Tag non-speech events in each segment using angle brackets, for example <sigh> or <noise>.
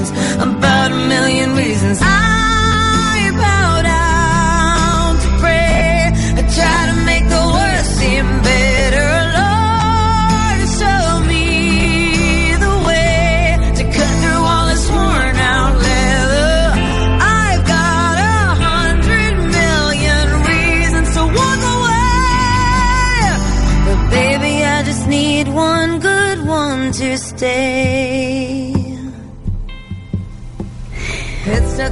About a million reasons. I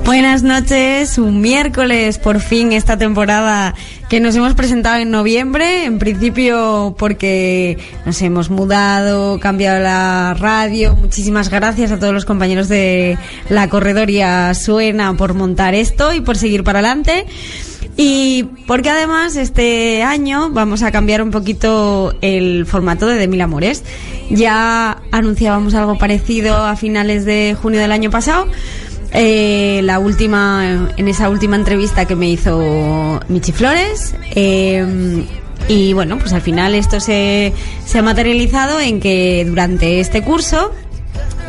Buenas noches, un miércoles por fin esta temporada que nos hemos presentado en noviembre, en principio porque nos hemos mudado, cambiado la radio. Muchísimas gracias a todos los compañeros de la Corredoria Suena por montar esto y por seguir para adelante. Y porque además este año vamos a cambiar un poquito el formato de De Mil Amores. Ya anunciábamos algo parecido a finales de junio del año pasado. Eh, la última, en esa última entrevista que me hizo Michi Flores. eh, y bueno, pues al final esto se, se ha materializado en que durante este curso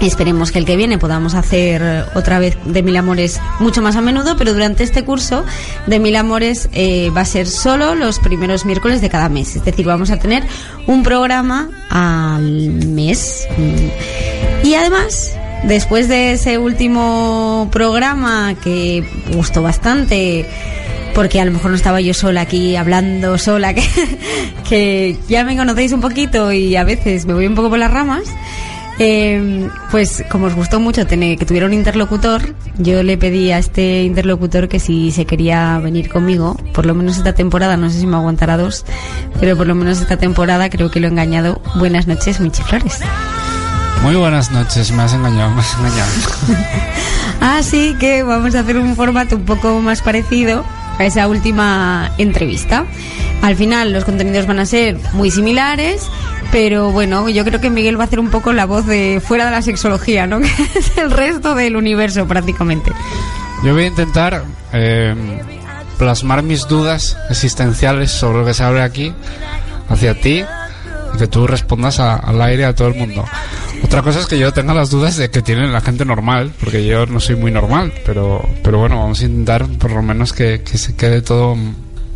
Esperemos que el que viene podamos hacer otra vez de Mil Amores mucho más a menudo, pero durante este curso de Mil Amores eh, va a ser solo los primeros miércoles de cada mes. Es decir, vamos a tener un programa al mes. Y además, después de ese último programa que gustó bastante, porque a lo mejor no estaba yo sola aquí hablando sola, <laughs> que, ya me conocéis un poquito y a veces me voy un poco por las ramas. Eh, pues como os gustó mucho tener que tuviera un interlocutor, yo le pedí a este interlocutor que si se quería venir conmigo, por lo menos esta temporada, no sé si me aguantará dos, pero por lo menos esta temporada creo que lo he engañado. Buenas noches, Michi Flores. Muy buenas noches, me has engañado, me has engañado. <laughs> Así que vamos a hacer un formato un poco más parecido a esa última entrevista. Al final los contenidos van a ser muy similares, pero bueno, yo creo que Miguel va a hacer un poco la voz de fuera de la sexología, ¿no? <laughs> Que es el resto del universo prácticamente. Yo voy a intentar eh, plasmar mis dudas existenciales sobre lo que se abre aquí hacia ti y que tú respondas a- al aire a todo el mundo. Otra cosa es que yo tenga las dudas de que tiene la gente normal, porque yo no soy muy normal, pero, pero bueno, vamos a intentar por lo menos que, que se quede todo,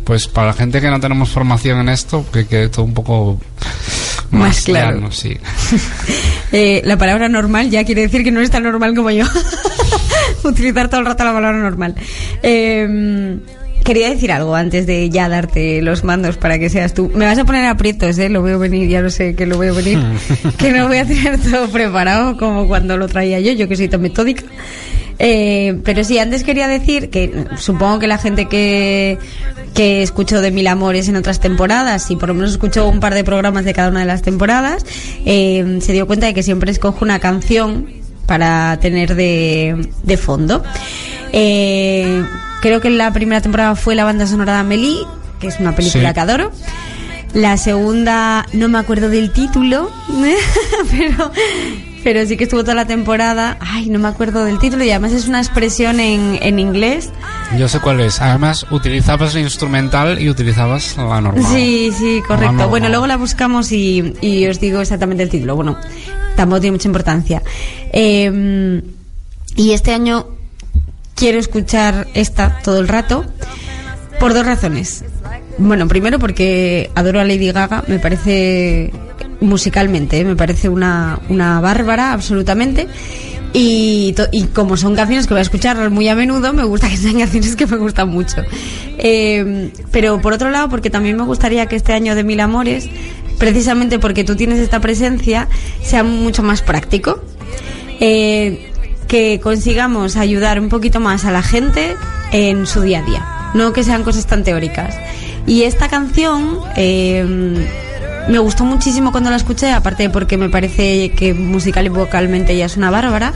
pues para la gente que no tenemos formación en esto, que quede todo un poco más, Más claro. llano, sí. <laughs> Eh, la palabra normal ya quiere decir que no es tan normal como yo. <laughs> Utilizar todo el rato la palabra normal. Eh, quería decir algo antes de ya darte los mandos para que seas tú. Me vas a poner aprietos, ¿eh? Lo veo venir, ya lo sé que lo veo venir. <laughs> que no voy a tener todo preparado como cuando lo traía yo, yo que soy tan metódica. Eh, pero sí, antes quería decir que supongo que la gente que, que escuchó de Mil Amores en otras temporadas, y por lo menos escuchó un par de programas de cada una de las temporadas, eh, se dio cuenta de que siempre escojo una canción para tener de, de fondo. Eh, creo que la primera temporada fue la banda sonora de Amelie, que es una película Sí. que adoro. La segunda, no me acuerdo del título, <laughs> pero pero sí que estuvo toda la temporada. Ay, no me acuerdo del título y además es una expresión en, en inglés. Yo sé cuál es. Además, utilizabas la instrumental y utilizabas la normal. Sí, sí, correcto. Bueno, luego la buscamos y, y os digo exactamente el título. Bueno, tampoco tiene mucha importancia. Eh, y este año quiero escuchar esta todo el rato por dos razones. Bueno, primero porque adoro a Lady Gaga, me parece musicalmente, me parece una, una bárbara absolutamente. Y, y como son canciones que voy a escuchar muy a menudo, me gusta que sean canciones que me gustan mucho. Eh, pero por otro lado, porque también me gustaría que este año de Mil Amores, precisamente porque tú tienes esta presencia, sea mucho más práctico. Eh, que consigamos ayudar un poquito más a la gente en su día a día, no que sean cosas tan teóricas. Y esta canción eh, me gustó muchísimo cuando la escuché, aparte porque me parece que musical y vocalmente ella es una bárbara,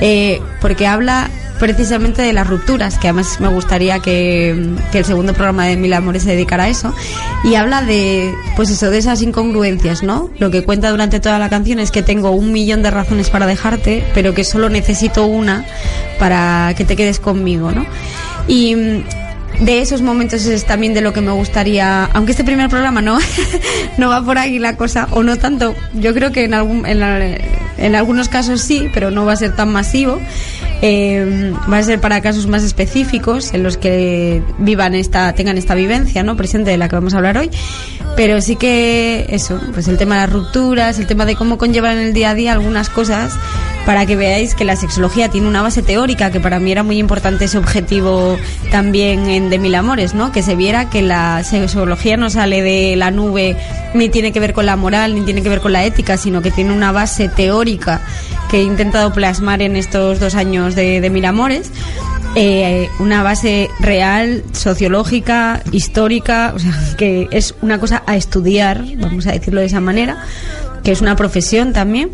eh, porque habla precisamente de las rupturas, que además me gustaría que, el segundo programa de Mil Amores se dedicara a eso, y habla de, pues eso, de esas incongruencias, ¿no? Lo que cuenta durante toda la canción es que tengo un millón de razones para dejarte, pero que solo necesito una para que te quedes conmigo, ¿no? Y mm, de esos momentos es también de lo que me gustaría, aunque este primer programa no, <laughs> no va por ahí la cosa, o no tanto, yo creo que en, algún, en, la- en algunos casos sí, pero no va a ser tan masivo. Eh, va a ser para casos más específicos en los que vivan esta tengan esta vivencia no presente de la que vamos a hablar hoy pero sí que eso pues el tema de las rupturas el tema de cómo conllevan en el día a día algunas cosas para que veáis que la sexología tiene una base teórica que para mí era muy importante ese objetivo también en de mil amores no que se viera que la sexología no sale de la nube ni tiene que ver con la moral ni tiene que ver con la ética sino que tiene una base teórica que he intentado plasmar en estos dos años de, de Mil Amores. Eh, una base real, sociológica, histórica, o sea, <laughs> que es una cosa a estudiar, vamos a decirlo de esa manera, que es una profesión también.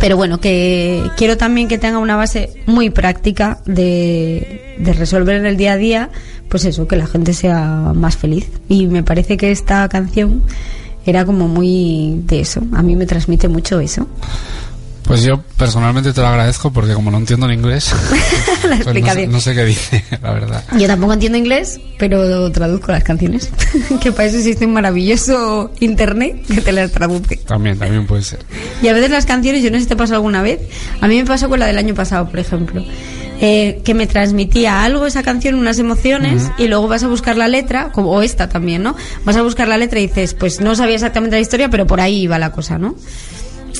Pero bueno, que quiero también que tenga una base muy práctica de, de resolver en el día a día, pues eso, que la gente sea más feliz. Y me parece que esta canción era como muy de eso, a mí me transmite mucho eso. Pues yo personalmente te lo agradezco porque como no entiendo el inglés, La <laughs> pues no, sé, no sé qué dice, <laughs> la verdad. Yo tampoco entiendo inglés, pero traduzco las canciones. <laughs> que para eso existe un maravilloso internet que te las traduce. También, también puede ser. Y a veces las canciones, yo no sé si te pasó alguna vez, a mí me pasó con la del año pasado, por ejemplo, eh, que me transmitía algo esa canción, unas emociones, y luego vas a buscar la letra, como, o esta también, ¿no? Vas a buscar la letra y dices, pues no sabía exactamente la historia, pero por ahí iba la cosa, ¿no?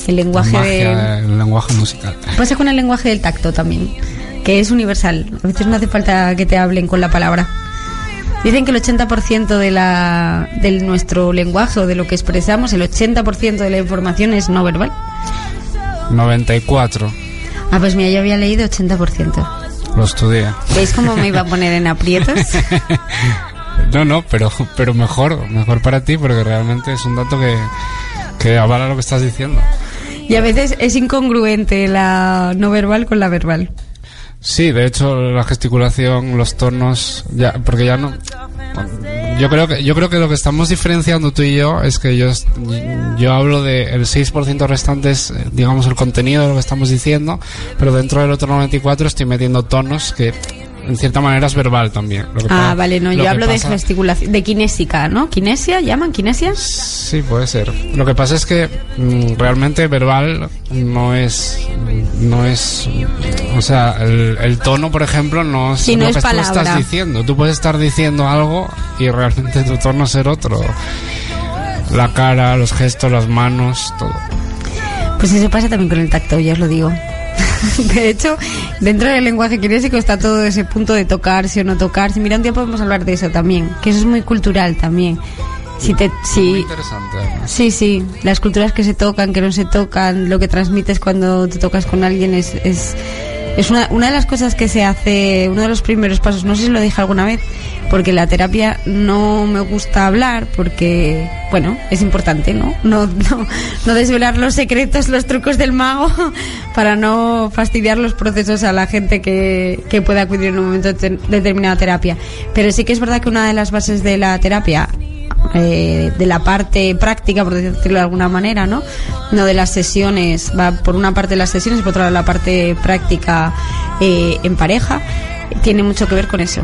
El lenguaje de... magia, el lenguaje musical. Pasa con el lenguaje del tacto también, que es universal. A veces no hace falta que te hablen con la palabra. Dicen que el 80% de, la, de nuestro lenguaje o de lo que expresamos, el 80% de la información es no verbal. 94, Ah, pues mira, yo había leído 80%. lo estudié. ¿Veis cómo me iba a poner en aprietos? <laughs> No, no, pero, pero mejor, mejor para ti porque realmente es un dato que, que avala lo que estás diciendo. Y a veces es incongruente la no verbal con la verbal. Sí, de hecho la gesticulación, los tonos, ya, porque ya no. Yo creo que yo creo que lo que estamos diferenciando tú y yo es que yo yo hablo de el 6% restante es digamos el contenido de lo que estamos diciendo, pero dentro del otro 94 estoy metiendo tonos que en cierta manera es verbal también. Lo que Ah, pa- vale, no, yo hablo de pasa- gesticulación, de kinésica, ¿no? ¿Kinesia? ¿Llaman kinesia? Sí, puede ser. Lo que pasa es que mm, realmente verbal no es, no es, o sea, el, el tono, por ejemplo, no es Sí, no lo es que tú estás diciendo. Tú puedes estar diciendo algo y realmente tu tono ser otro. La cara, los gestos, las manos, todo. Pues eso pasa también con el tacto, ya os lo digo. <laughs> De hecho, dentro del lenguaje kinésico está todo ese punto de tocarse o no tocarse. Mira, un día podemos hablar de eso también, que eso es muy cultural también. Si te, Muy si, interesante. además. sí, sí, las culturas que se tocan, que no se tocan, lo que transmites cuando te tocas con alguien es, es, es una, una de las cosas que se hace, uno de los primeros pasos, no sé si lo dije alguna vez, porque la terapia no me gusta hablar, porque, bueno, es importante, ¿no? No, no, no desvelar los secretos, los trucos del mago, <laughs> para no fastidiar los procesos a la gente que, que pueda acudir en un momento de determinada terapia. Pero sí que es verdad que una de las bases de la terapia eh, de la parte práctica, por decirlo de alguna manera, ¿no? No de las sesiones, va por una parte las sesiones por otra la parte práctica eh, en pareja, tiene mucho que ver con eso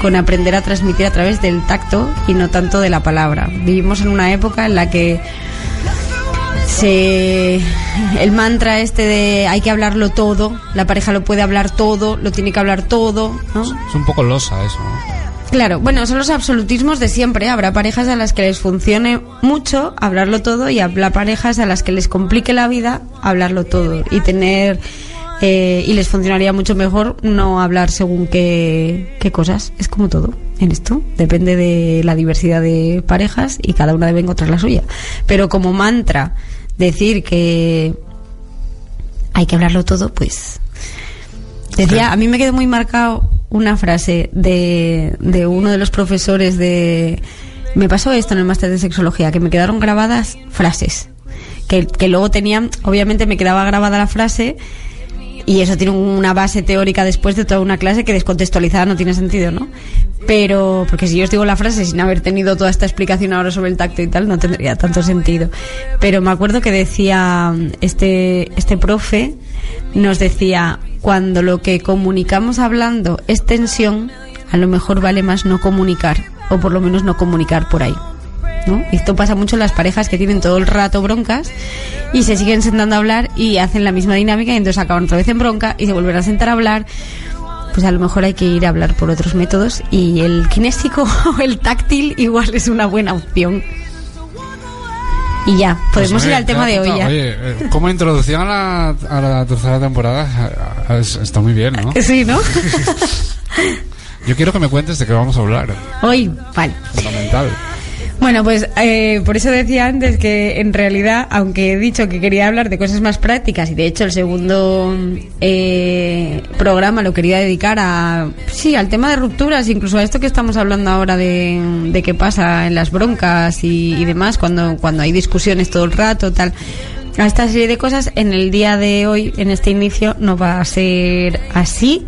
con aprender a transmitir a través del tacto y no tanto de la palabra. Vivimos en una época en la que se el mantra este de hay que hablarlo todo, la pareja lo puede hablar todo, lo tiene que hablar todo, ¿no? Es un poco losa eso, ¿no? Claro, bueno, son los absolutismos de siempre. Habrá parejas a las que les funcione mucho hablarlo todo y habrá parejas a las que les complique la vida hablarlo todo y tener eh, y les funcionaría mucho mejor no hablar según qué, qué cosas. Es como todo en esto. Depende de la diversidad de parejas y cada una debe encontrar la suya. Pero como mantra decir que hay que hablarlo todo, pues decía, a mí me quedó muy marcado una frase de, de uno de los profesores de... Me pasó esto en el máster de sexología, que me quedaron grabadas frases. Que, que luego tenían, obviamente me quedaba grabada la frase y eso tiene una base teórica después de toda una clase que descontextualizada no tiene sentido, ¿no? Pero, porque si yo os digo la frase sin haber tenido toda esta explicación ahora sobre el tacto y tal, no tendría tanto sentido. Pero me acuerdo que decía este, este profe, nos decía, cuando lo que comunicamos hablando es tensión, a lo mejor vale más no comunicar, o por lo menos no comunicar por ahí. ¿No? Esto pasa mucho en las parejas que tienen todo el rato broncas y se siguen sentando a hablar y hacen la misma dinámica y entonces acaban otra vez en bronca y se vuelven a sentar a hablar. Pues a lo mejor hay que ir a hablar por otros métodos y el kinésico <laughs> o el táctil igual es una buena opción. Y ya, podemos Pues, ir oye, al tema te de hoy ya. Oye, eh, como introducción a la, a la tercera temporada, es- está muy bien, ¿no? <laughs> Sí, ¿no? <laughs> Yo quiero que me cuentes de qué vamos a hablar. hoy, vale. Fundamental. Bueno, pues eh, por eso decía antes que en realidad, aunque he dicho que quería hablar de cosas más prácticas y de hecho el segundo eh, programa lo quería dedicar a sí al tema de rupturas, incluso a esto que estamos hablando ahora de, de qué pasa en las broncas y, y demás cuando cuando hay discusiones todo el rato, tal. A esta serie de cosas en el día de hoy, en este inicio, no va a ser así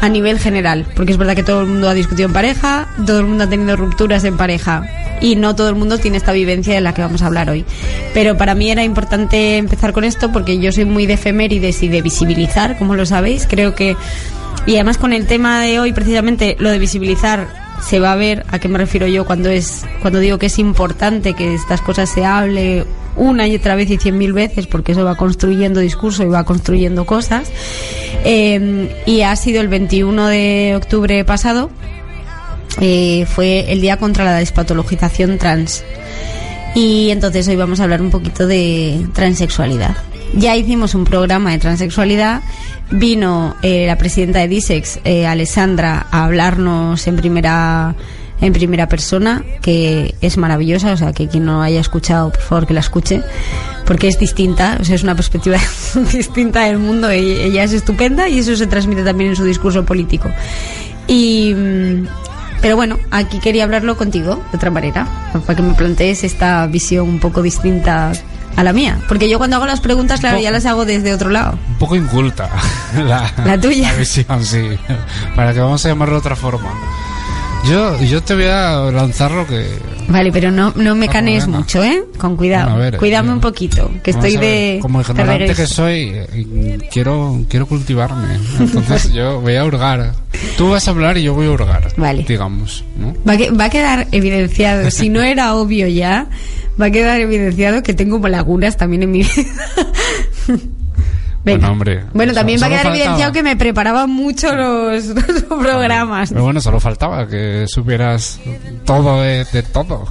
a nivel general, porque es verdad que todo el mundo ha discutido en pareja, todo el mundo ha tenido rupturas en pareja y no todo el mundo tiene esta vivencia de la que vamos a hablar hoy. Pero para mí era importante empezar con esto porque yo soy muy de efemérides y de visibilizar, como lo sabéis, creo que y además con el tema de hoy precisamente lo de visibilizar se va a ver a qué me refiero yo cuando es cuando digo que es importante que estas cosas se hable una y otra vez y cien mil veces porque eso va construyendo discurso y va construyendo cosas Eh, y ha sido el 21 de octubre pasado eh, fue el día contra la despatologización trans. Y entonces hoy vamos a hablar un poquito de transexualidad. Ya hicimos un programa de transexualidad, vino eh, la presidenta de Disex, eh, Alessandra, a hablarnos en primera en primera persona, que es maravillosa, o sea, que quien no haya escuchado, por favor, que la escuche, porque es distinta, o sea, es una perspectiva <laughs> distinta del mundo, y ella es estupenda y eso se transmite también en su discurso político. Y mm, pero bueno, aquí quería hablarlo contigo de otra manera, para que me plantees esta visión un poco distinta a la mía. Porque yo cuando hago las preguntas, claro, ya las hago desde otro lado. Un poco inculta. <laughs> La, La tuya. La visión, sí. Para que vamos a llamarlo de otra forma. Yo, yo te voy a lanzar lo que. Vale, pero no, no me Ah, canees venga. mucho, ¿eh? Con cuidado. Bueno, ver, Cuídame un poquito, que estoy de... Como ignorante que soy, eh, quiero, quiero cultivarme. Entonces yo voy a hurgar. Tú vas a hablar y yo voy a hurgar. Vale. Digamos, ¿no? Va que- va a quedar evidenciado, si no era obvio ya, va a quedar evidenciado que tengo lagunas también en mi <laughs> vida. Venga. Bueno, hombre, Bueno, también va a quedar faltaba. evidenciado que me preparaba mucho los, <laughs> los programas. Pero bueno, solo faltaba que supieras todo de, de todo.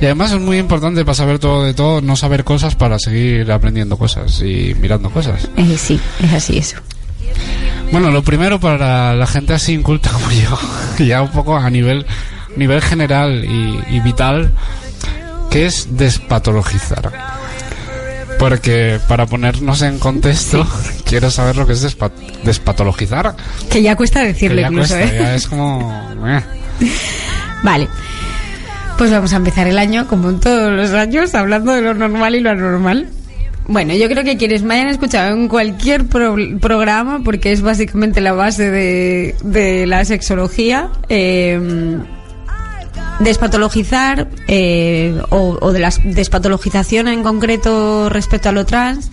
Y además es muy importante para saber todo de todo, no saber cosas para seguir aprendiendo cosas y mirando cosas. Eh, sí, es así eso. Bueno, lo primero para la gente así inculta como yo, <laughs> ya un poco a nivel, nivel general y, y vital, que es despatologizar. Porque para ponernos en contexto, quiero saber lo que es despa- despatologizar. Que ya cuesta Que decirlo ya incluso, cuesta, ¿eh? ya es como... <laughs> Vale. Pues vamos a empezar el año, como en todos los años, hablando de lo normal y lo anormal. Bueno, yo creo que quienes me hayan escuchado en cualquier pro- programa, porque es básicamente la base de, de la sexología, eh, despatologizar eh, o, o de la despatologización en concreto respecto a lo trans.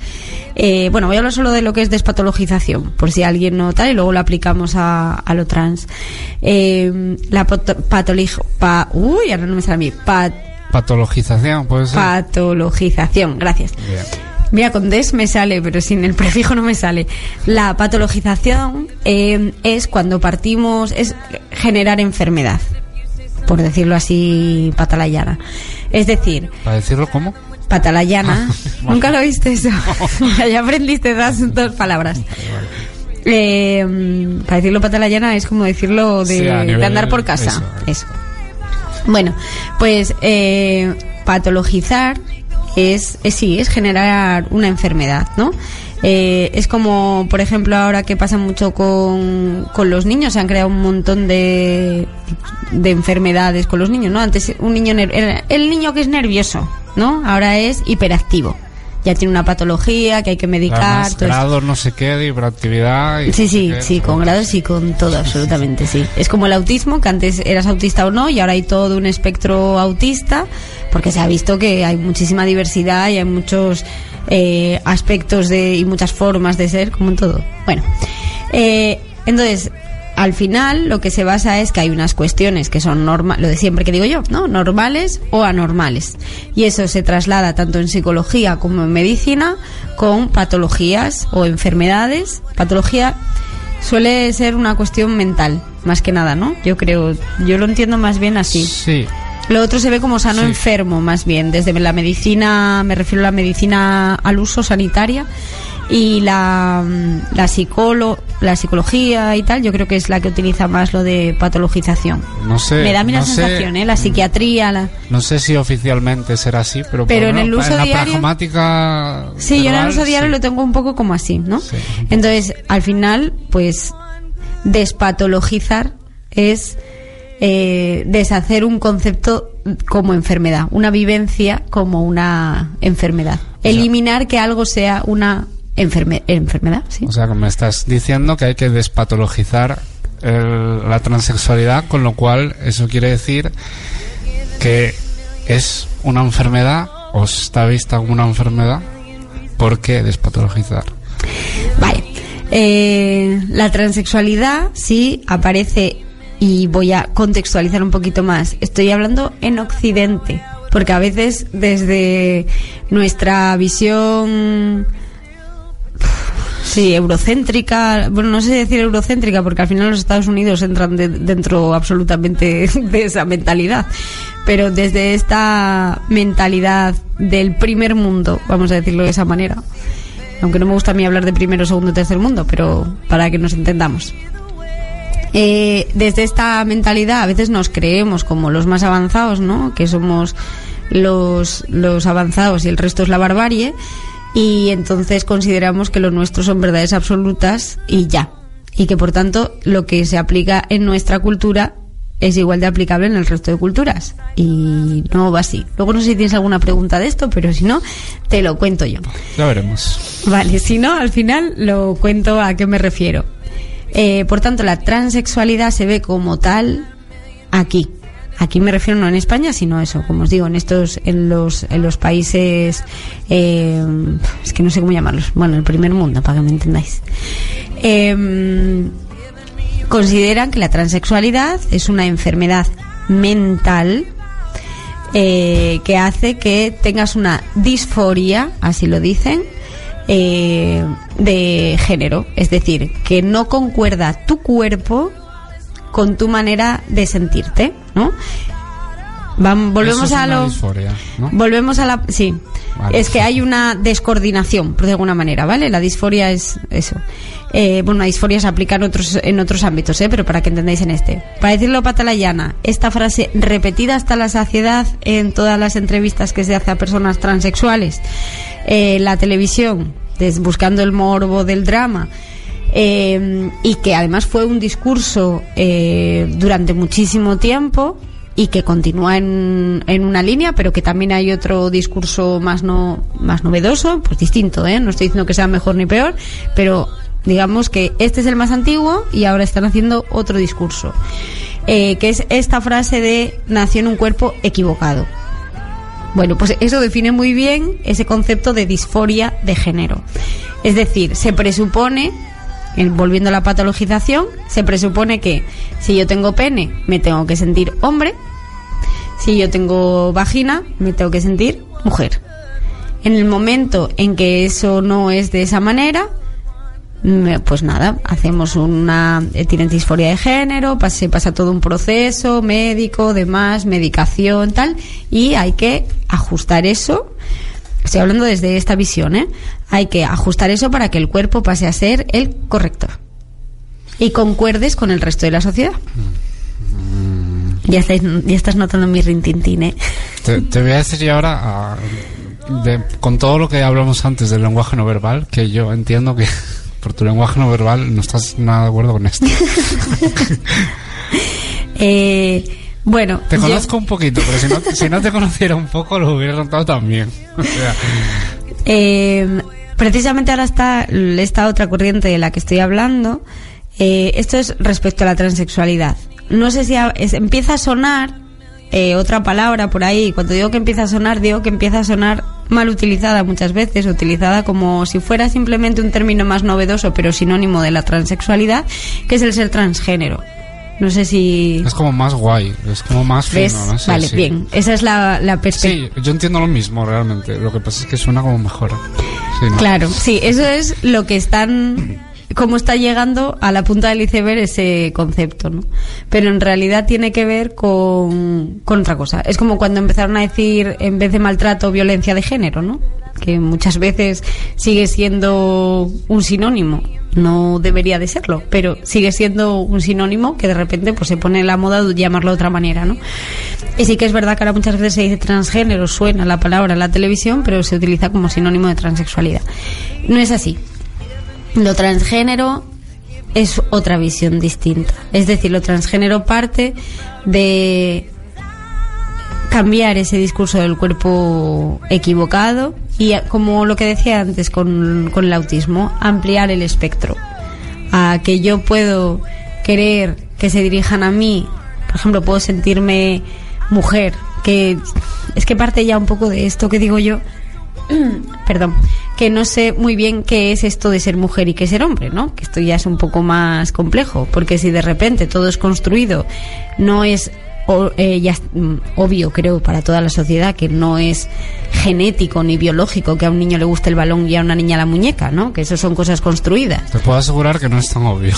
eh, bueno, voy a hablar solo de lo que es despatologización, por si alguien no tal, y luego lo aplicamos a, a lo trans. Eh, la pato- patolog- pa- uy, ahora no me sale a mí. Pat- Patologización, puede ser. patologización, gracias. Bien. Mira, con des me sale, pero sin el prefijo no me sale. La patologización eh, es cuando partimos, es generar enfermedad, por decirlo así, patalayana. Es decir, Para decirlo, ¿cómo? patalayana. <laughs> ¿Nunca lo viste eso? <laughs> ya aprendiste dos, dos palabras. Eh, para decirlo patalayana es como decirlo de, Sí, andar por casa. eso. Eso. Bueno, pues eh, patologizar es, es sí, es generar una enfermedad, ¿no? Eh, es como, por ejemplo, ahora que pasa mucho con, con los niños, se han creado un montón de, de enfermedades con los niños, ¿no? Antes un niño, el, el niño que es nervioso, ¿no? Ahora es hiperactivo. Ya tiene una patología que hay que medicar. Además, todo esto. grados, no sé qué, de hiperactividad. y Sí, sí, qué. sí, con grados y con todo, absolutamente, sí. Es como el autismo, que antes eras autista o no, y ahora hay todo un espectro autista, porque se ha visto que hay muchísima diversidad y hay muchos eh, aspectos de, y muchas formas de ser, como en todo. Bueno, eh, entonces, al final lo que se basa es que hay unas cuestiones que son normales, lo de siempre que digo yo, ¿no? Normales o anormales. Y eso se traslada tanto en psicología como en medicina con patologías o enfermedades. Patología suele ser una cuestión mental, más que nada, ¿no? Yo creo, yo lo entiendo más bien así. Sí, Lo otro se ve como sano Sí. enfermo, más bien. Desde la medicina, me refiero a la medicina al uso sanitaria y la, mm, la, psicolo, la psicología y tal, yo creo que es la que utiliza más lo de patologización. no sé. me da a mí la sé- sensación, ¿eh? La psiquiatría, la... No sé si oficialmente será así, pero, Pero en el menos uso en la diario- pragmática. Sí, yo en el uso diario sí. lo tengo un poco como así, ¿no? Sí. Entonces, al final, pues, despatologizar es eh, deshacer un concepto como enfermedad, una vivencia como una enfermedad. Eliminar que algo sea una enferme- enfermedad, ¿sí? O sea, que me estás diciendo que hay que despatologizar el- la transexualidad, con lo cual eso quiere decir que es una enfermedad o está vista como una enfermedad. ¿Por qué despatologizar? Vale. Eh, la transexualidad sí aparece y voy a contextualizar un poquito más. Estoy hablando en Occidente, porque a veces desde nuestra visión sí, eurocéntrica, bueno, no sé decir eurocéntrica porque al final los Estados Unidos entran de- dentro absolutamente <laughs> de esa mentalidad, pero desde esta mentalidad del primer mundo, vamos a decirlo de esa manera, aunque no me gusta a mí hablar de primero, segundo, tercer mundo, pero para que nos entendamos. Eh, desde esta mentalidad a veces nos creemos como los más avanzados, ¿no? Que somos los, los avanzados y el resto es la barbarie y entonces consideramos que lo nuestro son verdades absolutas y ya. Y que por tanto lo que se aplica en nuestra cultura es igual de aplicable en el resto de culturas. Y no va así. Luego no sé si tienes alguna pregunta de esto, pero si no, te lo cuento yo. Ya veremos. Vale, si no, al final lo cuento a qué me refiero. Eh, por tanto, la transexualidad se ve como tal aquí. Aquí me refiero no en España, sino eso, como os digo, en estos, en los, en los países, eh, es que no sé cómo llamarlos, bueno, el primer mundo, para que me entendáis. Eh, consideran que la transexualidad es una enfermedad mental eh, que hace que tengas una disforia, así lo dicen, eh, de género. Es decir, que no concuerda tu cuerpo con tu manera de sentirte, ¿no? Vam- volvemos es a lo disforia, ¿no? volvemos a la sí Vale. es que hay una descoordinación por de alguna manera vale la disforia es eso eh, bueno la disforia se aplica en otros en otros ámbitos ¿eh? pero para que entendáis en este para decirlo patalayana esta frase repetida hasta la saciedad en todas las entrevistas que se hace a personas transexuales eh, la televisión buscando el morbo del drama eh, y que además fue un discurso eh, durante muchísimo tiempo y que continúa en, en una línea, pero que también hay otro discurso más no más novedoso, pues distinto, ¿eh? No estoy diciendo que sea mejor ni peor, pero digamos que este es el más antiguo y ahora están haciendo otro discurso. eh, que es esta frase de nació en un cuerpo equivocado. Bueno, pues eso define muy bien ese concepto de disforia de género. Es decir, se presupone, en- volviendo a la patologización, se presupone que si yo tengo pene, me tengo que sentir hombre, si yo tengo vagina, me tengo que sentir mujer. En el momento en que eso no es de esa manera, pues nada, hacemos una eh, tienen disforia de género, se pasa todo un proceso médico, demás, medicación, tal, y hay que ajustar eso. Estoy hablando desde esta visión, ¿eh? Hay que ajustar eso para que el cuerpo pase a ser el correcto y concuerdes con el resto de la sociedad. Ya, estáis, ya estás notando mi rintintín, ¿eh? Te, te voy a decir yo ahora, ah, de- con todo lo que hablamos antes del lenguaje no verbal, que yo entiendo que por tu lenguaje no verbal no estás nada de acuerdo con esto. <laughs> Eh, bueno, Te yo- conozco un poquito, pero si no, si no te conociera un poco lo hubiera notado también. <laughs> O sea, Eh, precisamente ahora está esta otra corriente de la que estoy hablando. Eh, esto es respecto a la transexualidad. No sé si a- es- empieza a sonar eh, otra palabra por ahí. Cuando digo que empieza a sonar, digo que empieza a sonar mal utilizada muchas veces, utilizada como si fuera simplemente un término más novedoso, pero sinónimo de la transexualidad, que es el ser transgénero. No sé si... es como más guay, es como más fino, ¿Ves? no sé, vale, sí. bien. Esa es la, la perspectiva. Sí, yo entiendo lo mismo realmente. Lo que pasa es que suena como mejor. Sí, ¿no? Claro, sí, eso es lo que están, cómo está llegando a la punta del iceberg ese concepto, ¿no? Pero en realidad tiene que ver con, con otra cosa. Es como cuando empezaron a decir, en vez de maltrato, violencia de género, ¿no? Que muchas veces sigue siendo un sinónimo. No debería de serlo, pero sigue siendo un sinónimo que de repente pues se pone en la moda de llamarlo de otra manera, ¿no? Y sí que es verdad que ahora muchas veces se dice transgénero, suena la palabra en la televisión, pero se utiliza como sinónimo de transexualidad. No es así. Lo transgénero es otra visión distinta. Es decir, lo transgénero parte de cambiar ese discurso del cuerpo equivocado y como lo que decía antes con, con el autismo, ampliar el espectro. A que yo puedo querer que se dirijan a mí, por ejemplo, puedo sentirme mujer, que es que parte ya un poco de esto que digo yo, <clears throat> perdón, que no sé muy bien qué es esto de ser mujer y qué es ser hombre, ¿no? Que esto ya es un poco más complejo, porque si de repente todo es construido, no es o- eh, ya es, mm, obvio, creo, para toda la sociedad que no es genético ni biológico que a un niño le guste el balón y a una niña la muñeca, ¿no? Que eso son cosas construidas. Te puedo asegurar que no es tan obvio.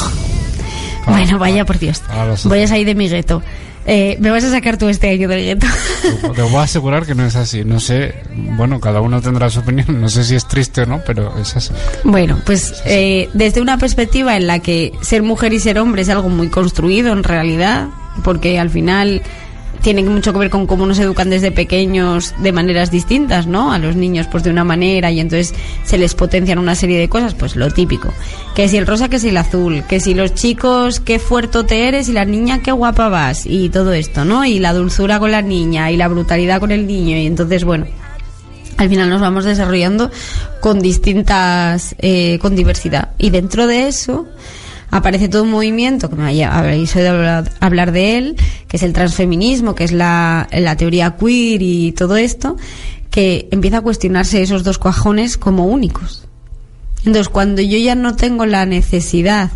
Bueno, vaya por Dios. Voy a salir de mi gueto. Eh, me vas a sacar tú este año del gueto. Te puedo asegurar que no es así. No sé, bueno, cada uno tendrá su opinión. No sé si es triste o no, pero es así. Bueno, pues eh, desde una perspectiva en la que ser mujer y ser hombre es algo muy construido en realidad, porque al final tiene mucho que ver con cómo nos educan desde pequeños de maneras distintas, ¿no? A los niños pues de una manera y entonces se les potencian una serie de cosas, pues lo típico. Que si el rosa, que si el azul, que si los chicos, qué fuerte eres y la niña, qué guapa vas y todo esto, ¿no? Y la dulzura con la niña y la brutalidad con el niño y entonces, bueno, al final nos vamos desarrollando con distintas, eh, con diversidad. Y dentro de eso aparece todo un movimiento, que me habréis oído hablar, de él, que es el transfeminismo, que es la, la teoría queer y todo esto, que empieza a cuestionarse esos dos cajones como únicos. Entonces, cuando yo ya no tengo la necesidad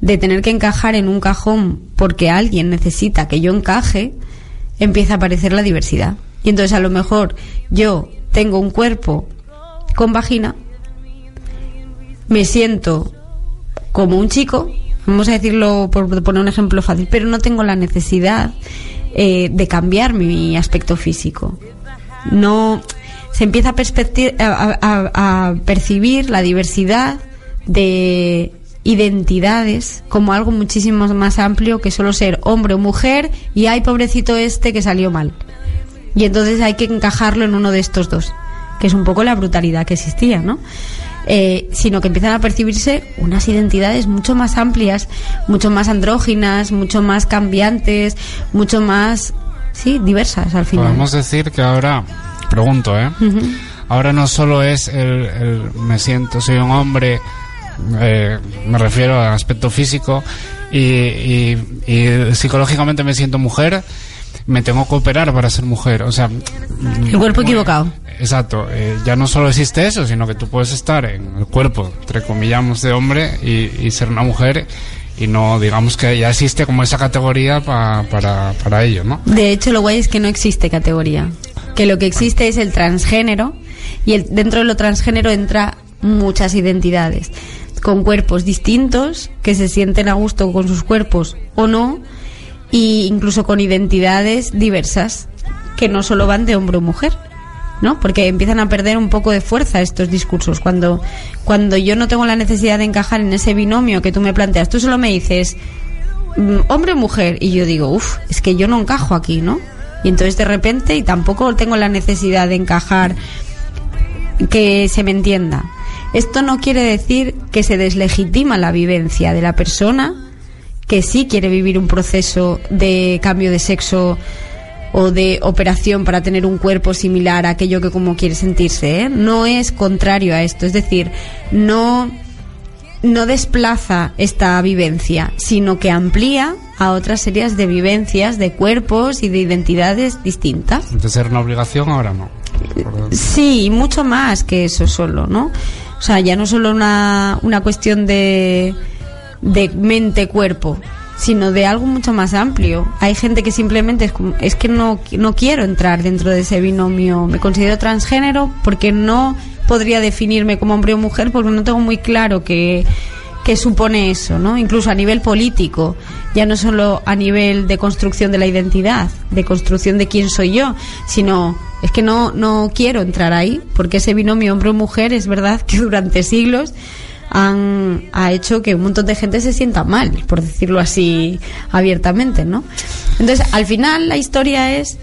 de tener que encajar en un cajón porque alguien necesita que yo encaje, empieza a aparecer la diversidad. Y entonces a lo mejor yo tengo un cuerpo con vagina, me siento como un chico, vamos a decirlo por poner un ejemplo fácil, pero no tengo la necesidad eh, de cambiar mi aspecto físico. No se empieza a, a- percibir la diversidad de identidades como algo muchísimo más amplio que solo ser hombre o mujer y ay pobrecito este que salió mal. Y entonces hay que encajarlo en uno de estos dos, que es un poco la brutalidad que existía, ¿no? Eh, sino que empiezan a percibirse unas identidades mucho más amplias, mucho más andróginas, mucho más cambiantes, mucho más, sí, diversas al final. Podemos decir que ahora, pregunto, ¿eh? Ahora no solo es el, el me siento, soy un hombre, eh, me refiero al aspecto físico, y, y- y psicológicamente me siento mujer, me tengo que operar para ser mujer. O sea, El cuerpo equivocado. Exacto, eh, ya no solo existe eso, sino que tú puedes estar en el cuerpo, entre comillamos, de hombre y, y ser una mujer y no, digamos que ya existe como esa categoría pa- para, para ello, ¿no? De hecho, lo guay es que no existe categoría. Que lo que existe es el transgénero y el- dentro de lo transgénero entra muchas identidades con cuerpos distintos que se sienten a gusto con sus cuerpos o no e incluso con identidades diversas que no solo van de hombre o mujer. ¿no? Porque empiezan a perder un poco de fuerza estos discursos. Cuando, cuando yo no tengo la necesidad de encajar en ese binomio que tú me planteas, tú solo me dices mm, hombre o mujer, y yo digo, uff, es que yo no encajo aquí, ¿no? Y entonces de repente, y tampoco tengo la necesidad de encajar, que se me entienda. Esto no quiere decir que se deslegitima la vivencia de la persona que sí quiere vivir un proceso de cambio de sexo o de operación para tener un cuerpo similar a aquello que como quiere sentirse. ¿eh? No es contrario a esto, es decir, no, no desplaza esta vivencia, sino que amplía a otras series de vivencias, de cuerpos y de identidades distintas. De ser una obligación, ahora no. Sí, y mucho más que eso solo, ¿no? O sea, ya no solo una, una cuestión de, de mente-cuerpo, sino de algo mucho más amplio. Hay gente que simplemente es, es que no, no quiero entrar dentro de ese binomio. Me considero transgénero porque no podría definirme como hombre o mujer porque no tengo muy claro que que supone eso, ¿no? Incluso a nivel político, ya no solo a nivel de construcción de la identidad, de construcción de quién soy yo, sino es que no no quiero entrar ahí, porque ese binomio hombre o mujer es verdad que <laughs> durante siglos han ha hecho que un montón de gente se sienta mal, por decirlo así abiertamente, ¿no? Entonces, al final la historia es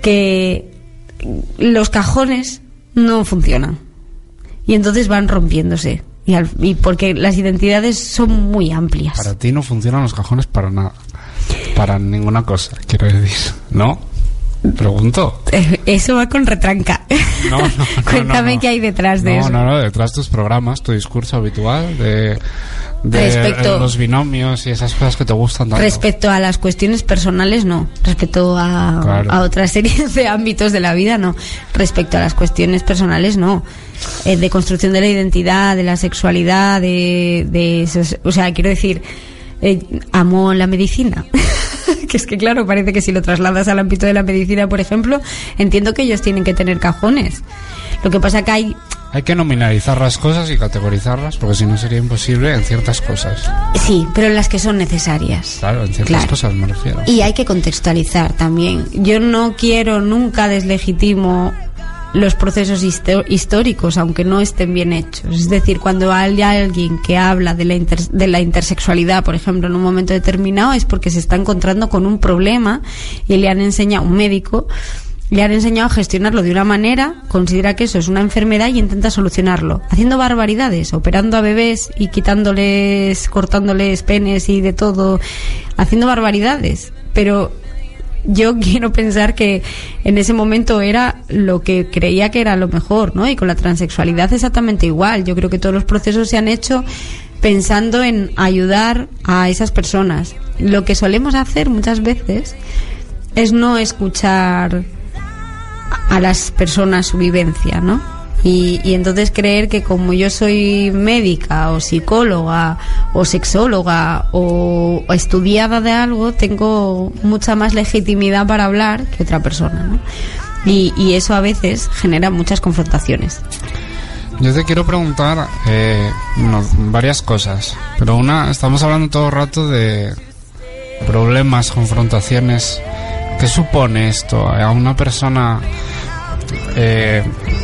que los cajones no funcionan y entonces van rompiéndose y, porque las identidades son muy amplias Para ti no funcionan los cajones para nada. Para ninguna cosa, quiero decir. ¿No? Pregunto. Eh, eso va con retranca No, no, <laughs> no, cuéntame no, no. qué hay detrás de no, eso No, no, detrás de tus programas, tu discurso habitual de, de Respecto- los binomios y esas cosas que te gustan tanto. Respecto a las cuestiones personales, no. Respecto a, Claro. a otras series <laughs> de ámbitos de la vida, no. Respecto a las cuestiones personales, no. Eh, de construcción de la identidad, de la sexualidad, de, de esos- o sea, quiero decir, eh, amo la medicina. <laughs> <laughs> que es que claro, parece que si lo trasladas al ámbito de la medicina, por ejemplo, entiendo que ellos tienen que tener cajones. Lo que pasa que hay Hay que nominalizar las cosas y categorizarlas, porque si no sería imposible en ciertas cosas. Sí, pero en las que son necesarias. Claro, en ciertas Claro. cosas me refiero. Y hay que contextualizar también. Yo no quiero nunca deslegitimo los procesos históricos, aunque no estén bien hechos. Es decir, cuando hay alguien que habla de la, de la intersexualidad, por ejemplo, en un momento determinado, es porque se está encontrando con un problema y le han enseñado, un médico, le han enseñado a gestionarlo de una manera, considera que eso es una enfermedad y intenta solucionarlo, haciendo barbaridades, operando a bebés y quitándoles, cortándoles penes y de todo, haciendo barbaridades. Pero yo <laughs> quiero pensar que en ese momento era lo que creía que era lo mejor, ¿no? Y con la transexualidad exactamente igual. Yo creo que todos los procesos se han hecho pensando en ayudar a esas personas. Lo que solemos hacer muchas veces es no escuchar a las personas su vivencia, ¿no? Y, y entonces creer que como yo soy médica o psicóloga o sexóloga o, estudiada de algo, tengo mucha más legitimidad para hablar que otra persona, ¿no? Y, y eso a veces genera muchas confrontaciones. Yo te quiero preguntar eh, no, varias cosas, pero una, estamos hablando todo el rato de problemas, confrontaciones. ¿Qué supone esto a una persona eh,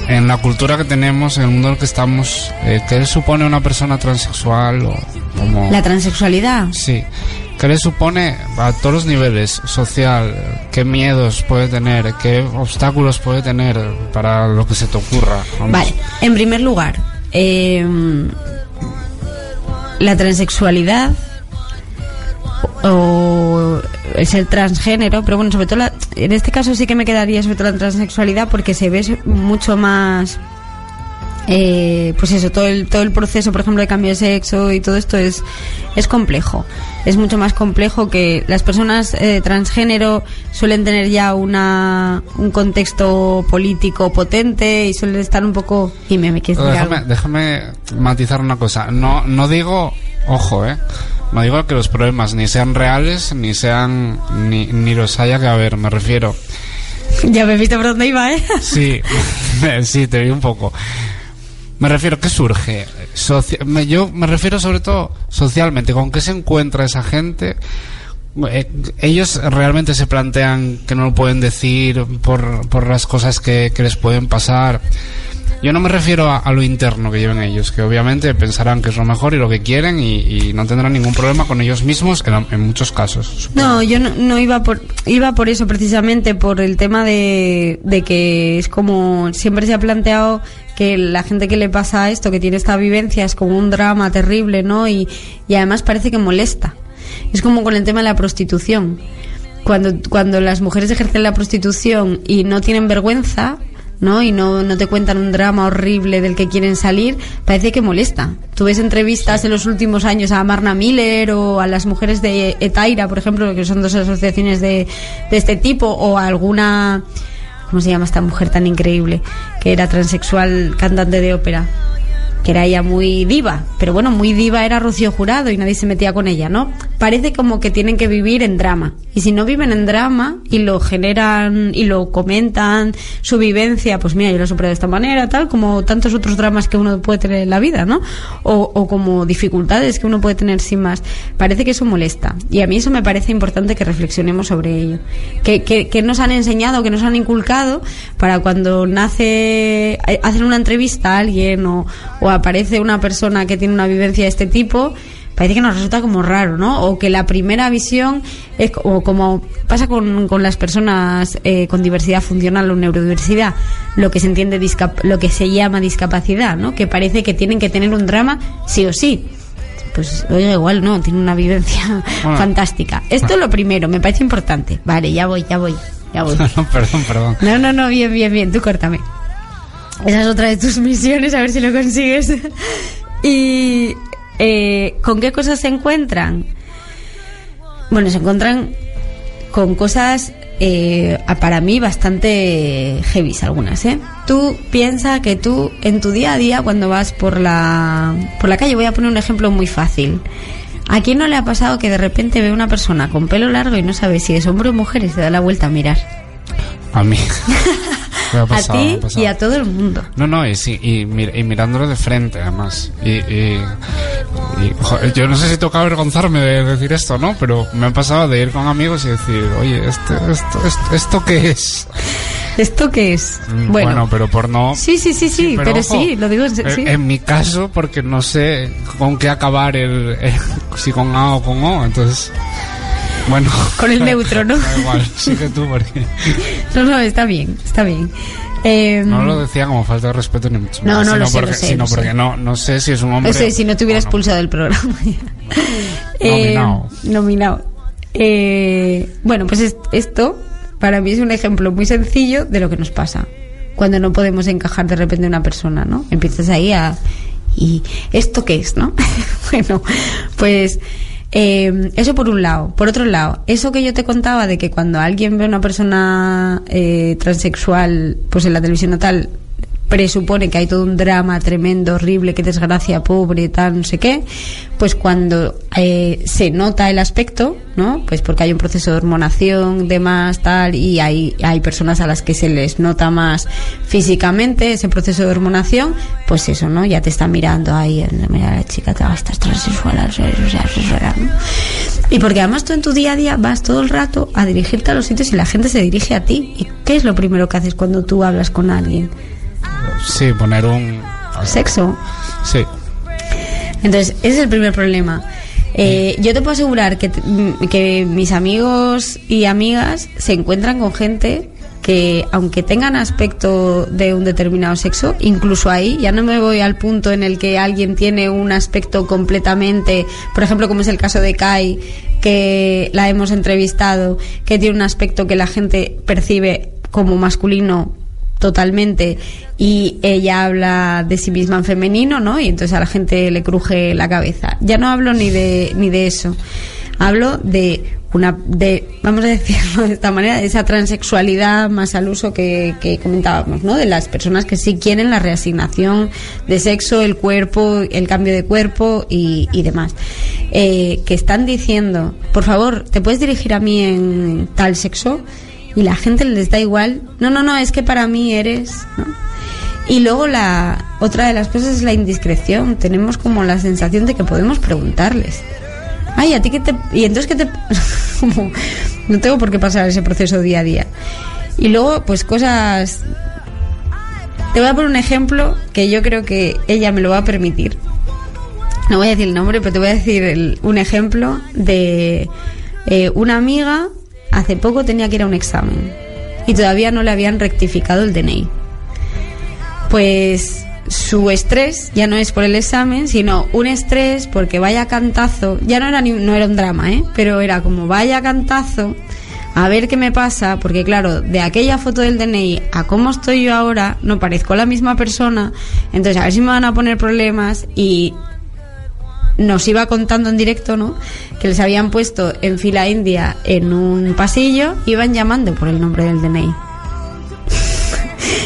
en la cultura que tenemos, en el mundo en el que estamos? Eh, ¿Qué le supone una persona transexual o como... La transexualidad. Sí. ¿Qué le supone a todos los niveles? Social, ¿qué miedos puede tener? ¿Qué obstáculos puede tener para lo que se te ocurra? Vamos. Vale, en primer lugar, eh, la transexualidad o es el transgénero, pero bueno, sobre todo la- en este caso sí que me quedaría sobre todo la transexualidad porque se ve mucho más eh, pues eso, todo el, todo el proceso, por ejemplo, de cambio de sexo y todo esto es, es complejo. Es mucho más complejo que las personas eh, transgénero suelen tener ya una, un contexto político potente y suelen estar un poco... Dime, ¿me decir Déjame, déjame matizar una cosa. No, no digo, ojo, eh. No digo que los problemas ni sean reales, ni sean, ni, ni los haya que haber, me refiero. Ya me he visto por dónde iba, ¿eh? Sí, <laughs> sí, te vi un poco. Me refiero, ¿qué surge? Soci- me- yo me refiero sobre todo socialmente, ¿con qué se encuentra esa gente? Eh, ellos realmente se plantean que no lo pueden decir por, por las cosas que, que les pueden pasar. Yo no me refiero a, lo interno que lleven ellos, que obviamente pensarán que es lo mejor y lo que quieren y, no tendrán ningún problema con ellos mismos en, en muchos casos. No, yo no, iba por iba por eso precisamente por el tema de, de que es como siempre se ha planteado que la gente que le pasa esto, que tiene esta vivencia, es como un drama terrible, ¿no? Y, y además parece que molesta. Es como con el tema de la prostitución. Cuando, cuando las mujeres ejercen la prostitución y no tienen vergüenza, ¿no? Y no, no te cuentan un drama horrible del que quieren salir, parece que molesta. Tú ves entrevistas en los últimos años a Marna Miller o a las mujeres de Etaira, por ejemplo, que son dos asociaciones de, de este tipo, o a alguna, ¿cómo se llama esta mujer tan increíble? Que era transexual, cantante de ópera que era ella muy diva, pero bueno, muy diva era Rocío Jurado y nadie se metía con ella, ¿no? Parece como que tienen que vivir en drama. Y si no viven en drama y lo generan y lo comentan, su vivencia, pues mira, yo lo he superado de esta manera, tal, como tantos otros dramas que uno puede tener en la vida, ¿no? O, o como dificultades que uno puede tener sin más. Parece que eso molesta. Y a mí eso me parece importante que reflexionemos sobre ello. Que, que, que nos han enseñado, que nos han inculcado para cuando nace, eh, hacen una entrevista a alguien o, o aparece una persona que tiene una vivencia de este tipo, parece que nos resulta como raro, ¿no? O que la primera visión es o como pasa con, con las personas eh, con diversidad funcional o neurodiversidad, lo que se entiende discap- lo que se llama discapacidad, ¿no? Que parece que tienen que tener un drama sí o sí. Pues oiga, igual no, tiene una vivencia <laughs> Bueno. fantástica. Esto es lo primero, me parece importante. Vale, ya voy, ya voy, ya voy. <laughs> No, perdón, perdón. No, no, no, bien, bien, bien, tú córtame. Esa es otra de tus <laughs> misiones, a ver si lo consigues. y eh, ¿con qué cosas se encuentran? Bueno, se encuentran con cosas eh, para mí bastante heavy algunas, ¿eh? Tú piensa que tú en tu día a día cuando vas por la por la calle, voy a poner un ejemplo muy fácil. ¿A quién no le ha pasado que de repente ve una persona con pelo largo y no sabe si es hombre o mujer y se da la vuelta a mirar? A mí. <laughs> Ha a pasado, ti y a todo el mundo. No, no, y, sí, y, mir- y mirándolo de frente, además. Y, y- y, joder, yo no sé si toca avergonzarme de decir esto, ¿no? Pero me ha pasado de ir con amigos y decir, oye, este, esto, esto, ¿esto qué es? ¿Esto qué es? Mm, Bueno, pero por no... sí, sí, sí, sí, pero, ojo, sí, lo digo en eh, sí. En mi caso, porque no sé con qué acabar el, el- si con A o con O, entonces... Bueno. Con el neutro, ¿no? <laughs> Da igual, sigue tú porque... <laughs> No, no, está bien, está bien. Eh, No lo decía como falta de respeto ni mucho No, más, no, sino lo sé, porque, lo sé, sino lo sé. porque no, no sé si es un hombre... no sé si no te hubiera o no. expulsado del programa. <laughs> Eh, Nominado. nominado. Eh, bueno, pues es- esto para mí es un ejemplo muy sencillo de lo que nos pasa cuando no podemos encajar de repente una persona, ¿no? Empiezas ahí a... ¿Y esto qué es, no? bueno, pues eh, eso por un lado. Por otro lado, eso que yo te contaba de que cuando alguien ve a una persona eh, transexual, pues en la televisión o tal, presupone que hay todo un drama tremendo, horrible, qué desgracia, pobre, tal, no sé qué, pues cuando eh, se nota el aspecto, ¿no? Pues porque hay un proceso de hormonación, demás, tal, y hay, hay personas a las que se les nota más físicamente ese proceso de hormonación, pues eso, ¿no? Ya te está mirando ahí, mira la chica, te estás transexual, transexual, ¿no? Y porque además tú en tu día a día vas todo el rato a dirigirte a los sitios y la gente se dirige a ti. ¿Y qué es lo primero que haces cuando tú hablas con alguien? Sí, poner un... Sexo. Sí. Entonces, ese es el primer problema. Eh, yo te puedo asegurar que, mm, que mis amigos y amigas se encuentran con gente que, aunque tengan aspecto de un determinado sexo, incluso ahí, ya no me voy al punto en el que alguien tiene un aspecto completamente, por ejemplo, como es el caso de Kai, que la hemos entrevistado, que tiene un aspecto que la gente percibe como masculino totalmente y ella habla de sí misma en femenino, ¿no? Y entonces a la gente le cruje la cabeza. Ya no hablo ni de ni de eso. Hablo de una de vamos a decirlo <laughs> de esta manera, de esa transexualidad más al uso que, que comentábamos, ¿no? De las personas que sí quieren la reasignación de sexo, el cuerpo, el cambio de cuerpo y, y demás. Eh, que están diciendo, por favor, ¿te puedes dirigir a mí en tal sexo? Y la gente les da igual. No, no, no, es que para mí eres, ¿no? Y luego la otra de las cosas es la indiscreción. Tenemos como la sensación de que podemos preguntarles. Ay, a ti que te y entonces que te <laughs> no tengo por qué pasar ese proceso día a día. Y luego pues cosas te voy a poner un ejemplo que yo creo que ella me lo va a permitir. No voy a decir el nombre, pero te voy a decir el- un ejemplo de eh, una amiga hace poco tenía que ir a un examen y todavía no le habían rectificado el DNI. Pues su estrés ya no es por el examen, sino un estrés porque vaya cantazo, ya no era ni- no era un drama, ¿eh? pero era como vaya cantazo a ver qué me pasa, porque claro, de aquella foto del DNI a cómo estoy yo ahora, no parezco la misma persona, entonces a ver si me van a poner problemas y nos iba contando en directo, ¿no? Que les habían puesto en fila india en un pasillo, iban llamando por el nombre del DNI. <laughs>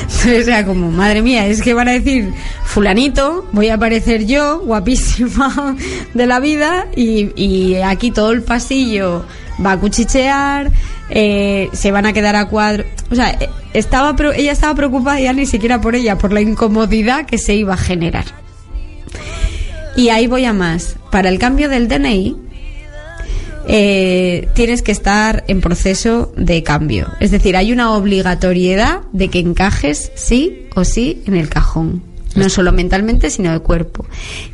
Entonces era como, madre mía, es que van a decir, fulanito, voy a aparecer yo, guapísima <laughs> de la vida, y, y aquí todo el pasillo va a cuchichear, eh, se van a quedar a cuadro. O sea, eh, estaba, ella estaba preocupada ya ni siquiera por ella, por la incomodidad que se iba a generar. Y ahí voy a más. Para el cambio del DNI, eh, tienes que estar en proceso de cambio. Es decir, hay una obligatoriedad de que encajes sí o sí en el cajón. No solo mentalmente, sino de cuerpo.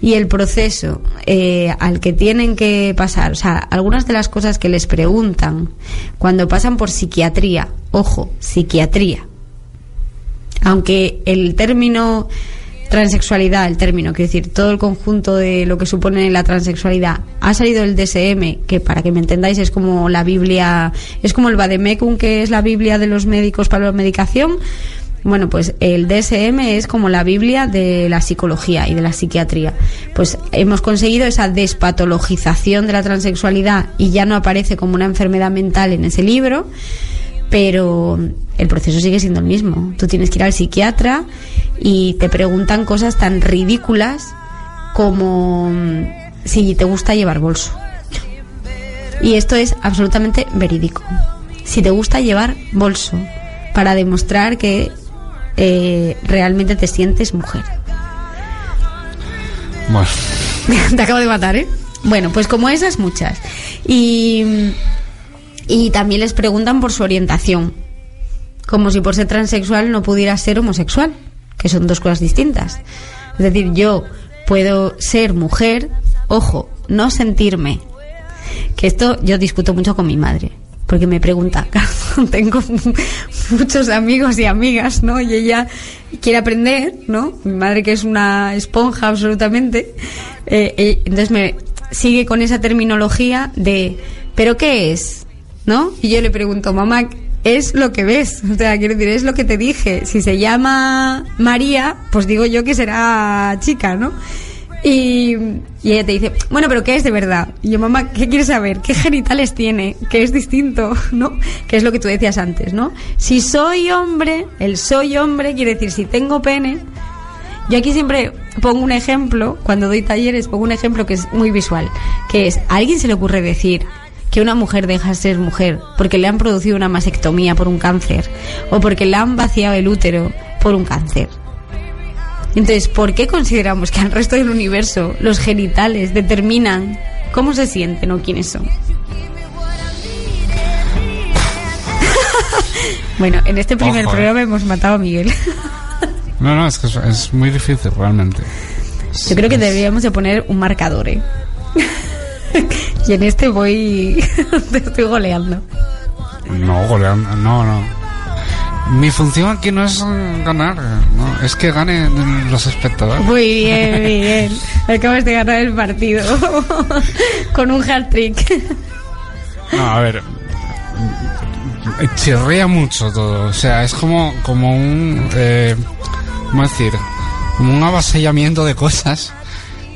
Y el proceso eh, al que tienen que pasar, o sea, algunas de las cosas que les preguntan cuando pasan por psiquiatría, ojo, psiquiatría, aunque el término transexualidad, el término, quiero decir, todo el conjunto de lo que supone la transexualidad, ha salido el DSM, que para que me entendáis es como la Biblia, es como el Vademecum, que es la Biblia de los médicos para la medicación. Bueno, pues el DSM es como la Biblia de la psicología y de la psiquiatría. Pues hemos conseguido esa despatologización de la transexualidad y ya no aparece como una enfermedad mental en ese libro, pero el proceso sigue siendo el mismo. Tú tienes que ir al psiquiatra y te preguntan cosas tan ridículas como mm, si te gusta llevar bolso. Y esto es absolutamente verídico. Si te gusta llevar bolso para demostrar que eh, realmente te sientes mujer. Bueno, <laughs> Te acabo de matar, ¿eh? Bueno, pues como esas, muchas. Y, y también les preguntan por su orientación. Como si por ser transexual no pudiera ser homosexual, que son dos cosas distintas. Es decir, yo puedo ser mujer, ojo, no sentirme. Que esto yo discuto mucho con mi madre. Porque me pregunta, <laughs> tengo muchos amigos y amigas, ¿no? Y ella quiere aprender, ¿no? Mi madre que es una esponja absolutamente. eh, eh, entonces me sigue con esa terminología de, ¿pero qué es? ¿No? Y yo le pregunto, mamá, es lo que ves. O sea, quiero decir, es lo que te dije. Si se llama María, pues digo yo que será chica, ¿no? Y, ella te dice, bueno, pero ¿qué es de verdad? Y yo, mamá, ¿qué quieres saber? ¿Qué genitales tiene? ¿Qué es distinto? <laughs> ¿No? Que es lo que tú decías antes, ¿no? Si soy hombre, el soy hombre quiere decir si tengo pene. Yo aquí siempre pongo un ejemplo, cuando doy talleres, pongo un ejemplo que es muy visual, que es, ¿a alguien se le ocurre decir que una mujer deja de ser mujer porque le han producido una mastectomía por un cáncer o porque le han vaciado el útero por un cáncer? Entonces, ¿por qué consideramos que al resto del universo los genitales determinan cómo se sienten o quiénes son? <laughs> bueno, en este primer Ojo, eh. programa hemos matado a Miguel. <laughs> no, no, es que es, es muy difícil realmente. Yo creo que Es- deberíamos de poner un marcador, ¿eh? <laughs> y en este voy... <laughs> te estoy goleando. No, goleando, no, no. Mi función aquí no es ganar, no, es que ganen los espectadores. Muy bien, <laughs> Miguel. Acabas de ganar el partido con un hat-trick. No, a ver, chirría mucho todo. O sea, es como, como un, eh, ¿cómo decir? Como un avasallamiento de cosas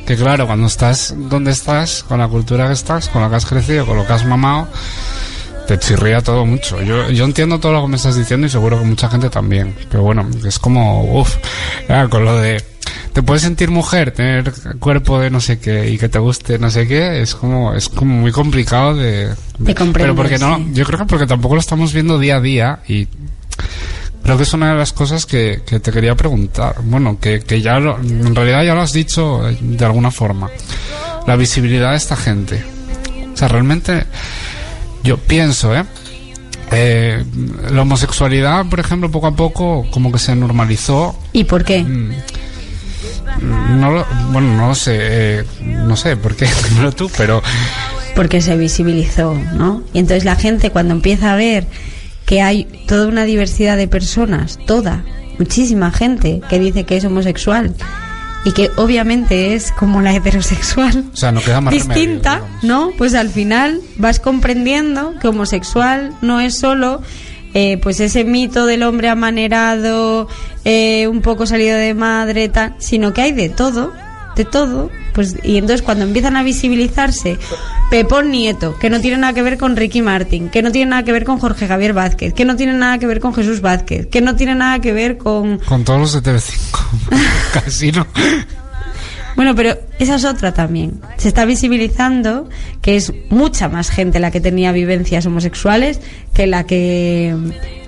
que claro, cuando estás donde estás, con la cultura que estás, con lo que has crecido, con lo que has mamado, te chirría todo mucho. Yo, yo entiendo todo lo que me estás diciendo y seguro que mucha gente también. Pero bueno, es como, uff, con lo de te puedes sentir mujer, tener cuerpo de no sé qué y que te guste no sé qué, es como es como muy complicado de, de comprender. Pero porque no, yo creo que porque tampoco lo estamos viendo día a día y creo que es una de las cosas que, que te quería preguntar. Bueno, que, que ya lo, en realidad ya lo has dicho eh, de alguna forma. La visibilidad de esta gente. O sea, realmente yo pienso, ¿eh? Eh, la homosexualidad, por ejemplo, poco a poco como que se normalizó. ¿Y por qué? Mm, no lo, bueno, no lo sé, eh, no sé por qué, <laughs> tú, pero... Porque se visibilizó, ¿no? Y entonces la gente cuando empieza a ver que hay toda una diversidad de personas, toda, muchísima gente que dice que es homosexual y que obviamente es como la heterosexual O sea, no queda más distinta, remedio. ¿no? Pues al final vas comprendiendo que homosexual no es solo eh, pues ese mito del hombre amanerado, eh, un poco salido de madre, tal, sino que hay de todo, de todo, pues y entonces cuando empiezan a visibilizarse Pepón Nieto, que no tiene nada que ver con Ricky Martin, que no tiene nada que ver con Jorge Javier Vázquez, que no tiene nada que ver con Jesús Vázquez, que no tiene nada que ver con Con todos los de TV5. <laughs> Casi no. Bueno, pero esa es otra también. Se está visibilizando que es mucha más gente la que tenía vivencias homosexuales que la que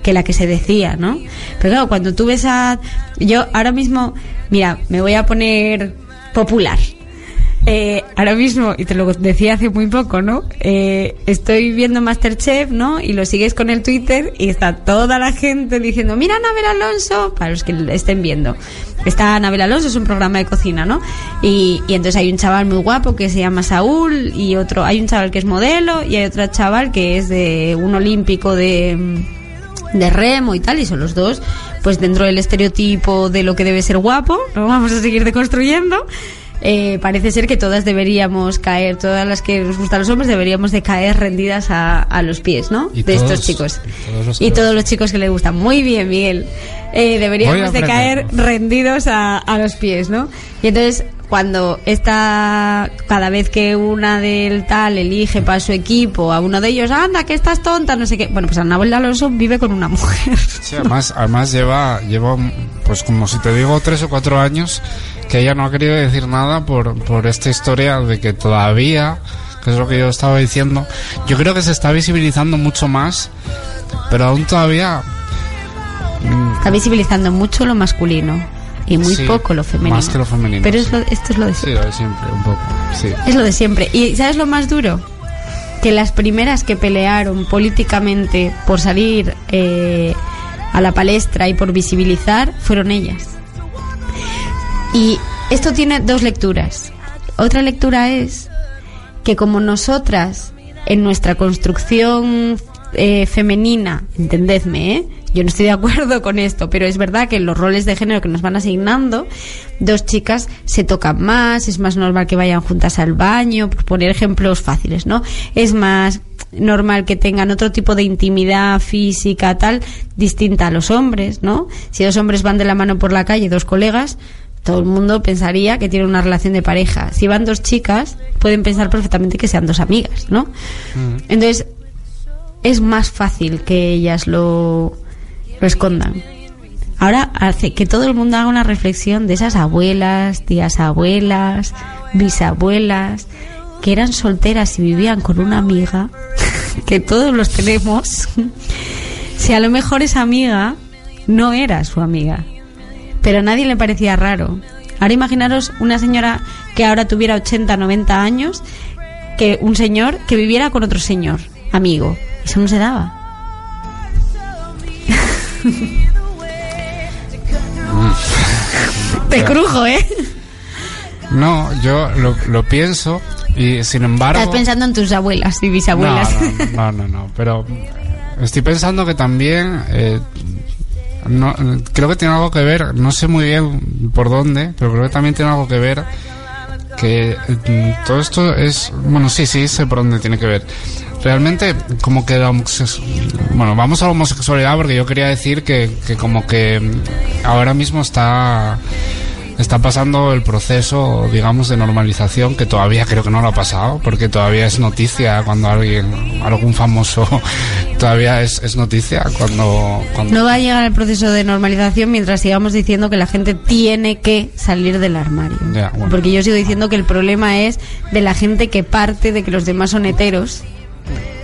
que la que se decía, ¿no? Pero claro, cuando tú ves a yo ahora mismo, mira, me voy a poner popular. Eh, ahora mismo, y te lo decía hace muy poco, ¿no? Eh, estoy viendo Masterchef, ¿no? Y lo sigues con el Twitter y está toda la gente diciendo, mira Anabel Alonso, para los que lo estén viendo. Está Anabel Alonso, es un programa de cocina, ¿no? Y, y entonces hay un chaval muy guapo que se llama Saúl y otro, hay un chaval que es modelo y hay otro chaval que es de un olímpico de de remo y tal, y son los dos, pues dentro del estereotipo de lo que debe ser guapo, lo vamos a seguir deconstruyendo. Eh, parece ser que todas deberíamos caer, todas las que nos gustan los hombres deberíamos de caer rendidas a, a los pies, ¿no? De todos- estos chicos. y todos los y que- todos los chicos que le gustan. Muy bien, Miguel. Eh, deberíamos de caer rendidos a, a los pies, ¿no? Y entonces, cuando esta, cada vez que una del tal elige para su equipo a uno de ellos, anda, que estás tonta, no sé qué. Bueno, pues Anabel Alonso vive con una mujer. Sí, además, además lleva, lleva, pues como si te digo, tres o cuatro años que ella no ha querido decir nada por, por esta historia de que todavía, que es lo que yo estaba diciendo, yo creo que se está visibilizando mucho más, pero aún todavía Está visibilizando mucho lo masculino y muy Sí, poco lo femenino. más que lo femenino, Pero es sí. lo- esto es lo de sí, siempre. lo de siempre, un poco, sí. Es lo de siempre. ¿Y sabes lo más duro? Que las primeras que pelearon políticamente por salir eh, a la palestra y por visibilizar fueron ellas. Y esto tiene dos lecturas. Otra lectura es que como nosotras, en nuestra construcción eh, femenina, entendedme, ¿eh? yo no estoy de acuerdo <laughs> con esto, pero es verdad que los roles de género que nos van asignando, dos chicas se tocan más, es más normal que vayan juntas al baño, por poner ejemplos fáciles, ¿no? Es más normal que tengan otro tipo de intimidad física, tal, distinta a los hombres, ¿no? Si dos hombres van de la mano por la calle, dos colegas, todo el mundo pensaría que tienen una relación de pareja. Si van dos chicas, pueden pensar perfectamente que sean dos amigas, ¿no? Entonces, es más fácil que ellas lo, lo escondan. Ahora hace que todo el mundo haga una reflexión de esas abuelas, tías abuelas, bisabuelas, que eran solteras y vivían con una amiga, <laughs> que todos los tenemos. <laughs> si a lo mejor esa amiga no era su amiga, pero a nadie le parecía raro. Ahora imaginaros una señora que ahora tuviera 80, 90 años, que un señor que viviera con otro señor, amigo. Eso no se daba. <laughs> Te crujo, ¿eh? No, yo lo, lo pienso y sin embargo... Estás pensando en tus abuelas y bisabuelas. No, no, no, no, no, pero estoy pensando que también eh, no, creo que tiene algo que ver, no sé muy bien por dónde, pero creo que también tiene algo que ver que mm, todo esto es, bueno, sí, sí, sé por dónde tiene que ver. Realmente, como que la bueno, vamos a la homosexualidad porque yo quería decir que, que como que ahora mismo está está pasando el proceso, digamos, de normalización que todavía creo que no lo ha pasado, porque todavía es noticia cuando alguien, algún famoso, <laughs> todavía es, es noticia cuando, cuando No va a llegar el proceso de normalización mientras sigamos diciendo que la gente tiene que salir del armario. Ya, bueno. Porque yo sigo diciendo que el problema es de la gente que parte de que los demás son heteros.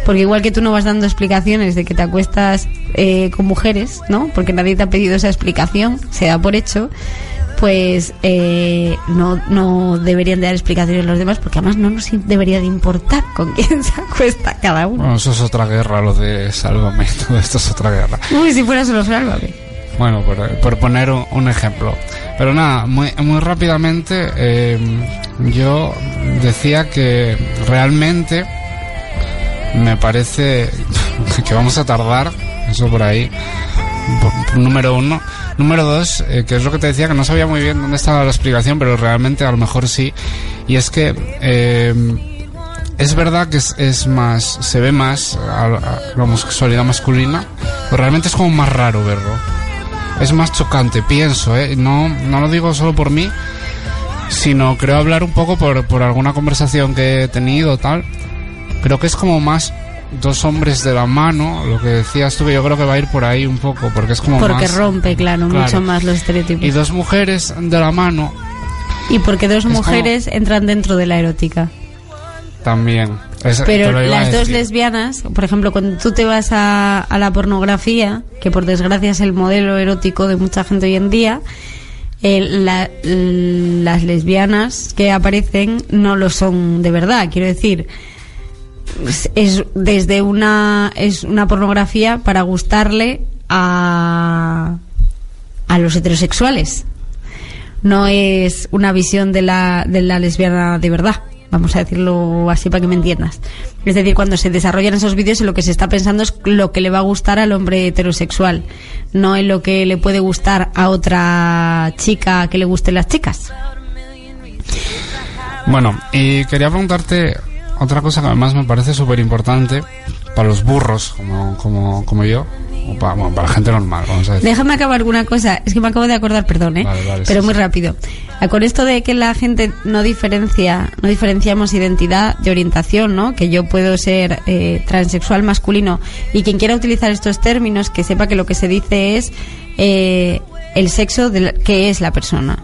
Porque igual que tú no vas dando explicaciones de que te acuestas eh, con mujeres, ¿no? Porque nadie te ha pedido esa explicación, se da por hecho, pues eh, no, no deberían de dar explicaciones los demás, porque además no nos debería de importar con <laughs> quién se acuesta cada uno. Bueno, eso es otra guerra, lo de Sálvame, <laughs> todo esto es otra guerra. Uy, si fuera solo sálvame. Bueno, por, por poner un, un ejemplo. Pero nada, muy, muy rápidamente, eh, yo decía que realmente me parece <laughs> que vamos a tardar, eso por ahí, número uno. Número dos, eh, que es lo que te decía, que no sabía muy bien dónde estaba la explicación, pero realmente a lo mejor sí. Y es que eh, es verdad que es, más, se ve más a, a la homosexualidad masculina, pero realmente es como más raro verlo. Es más chocante, pienso, ¿eh? No, no lo digo solo por mí, sino creo hablar un poco por, por alguna conversación que he tenido, tal. Creo que es como más dos hombres de la mano, lo que decías tú, que yo creo que va a ir por ahí un poco, porque es como Porque más... rompe, claro, Claro. mucho más los estereotipos. Y dos mujeres de la mano Y porque dos como- mujeres entran dentro de la erótica. también. Es- Pero las dos lesbianas, por ejemplo, cuando tú te vas a, a la pornografía, que por desgracia es el modelo erótico de mucha gente hoy en día, eh, la- las lesbianas que aparecen no lo son de verdad. Quiero decir, es, es desde una es una pornografía para gustarle a a los heterosexuales. No es una visión de la de la lesbiana de verdad. Vamos a decirlo así para que me entiendas. Es decir, cuando se desarrollan esos vídeos, lo que se está pensando es lo que le va a gustar al hombre heterosexual, no en lo que le puede gustar a otra chica que le gusten las chicas. Bueno, y quería preguntarte otra cosa que además me parece súper importante para los burros como, como, como yo, o para, bueno, para la gente normal, vamos a decir. Déjame acabar alguna cosa. Es que me acabo de acordar, perdón, ¿eh? Vale, vale, pero sí, muy sí. rápido. Ah, Con esto de que la gente no diferencia, no diferenciamos identidad de orientación, ¿no? Que yo puedo ser eh, transexual masculino y quien quiera utilizar estos términos que sepa que lo que se dice es eh, el sexo de la- que es la persona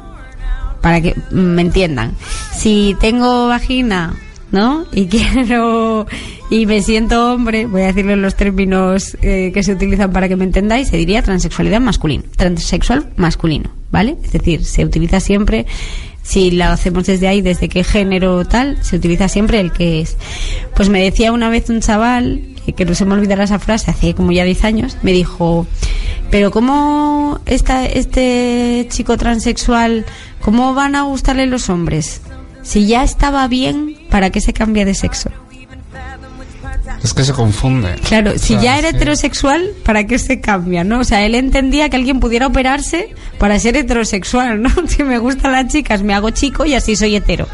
para que me entiendan. Si tengo vagina, ¿no? Y <laughs> quiero y me siento hombre, voy a decirlo los términos eh, que se utilizan para que me entendáis, se diría transexualidad masculina, transexual masculino, ¿vale? Es decir, se utiliza siempre si la hacemos desde ahí, desde qué género tal, se utiliza siempre el que es. Pues me decía una vez un chaval, eh, que no se me olvidará esa frase, hace como ya 10 años, me dijo, pero ¿cómo está este chico transexual, cómo van a gustarle los hombres? Si ya estaba bien, ¿para qué se cambia de sexo? Es que se confunde. Claro, si O sea, ya era sí. heterosexual, ¿para qué se cambia, no? O sea, él entendía que alguien pudiera operarse para ser heterosexual, ¿no? <laughs> Si me gustan las chicas, me hago chico y así soy hetero.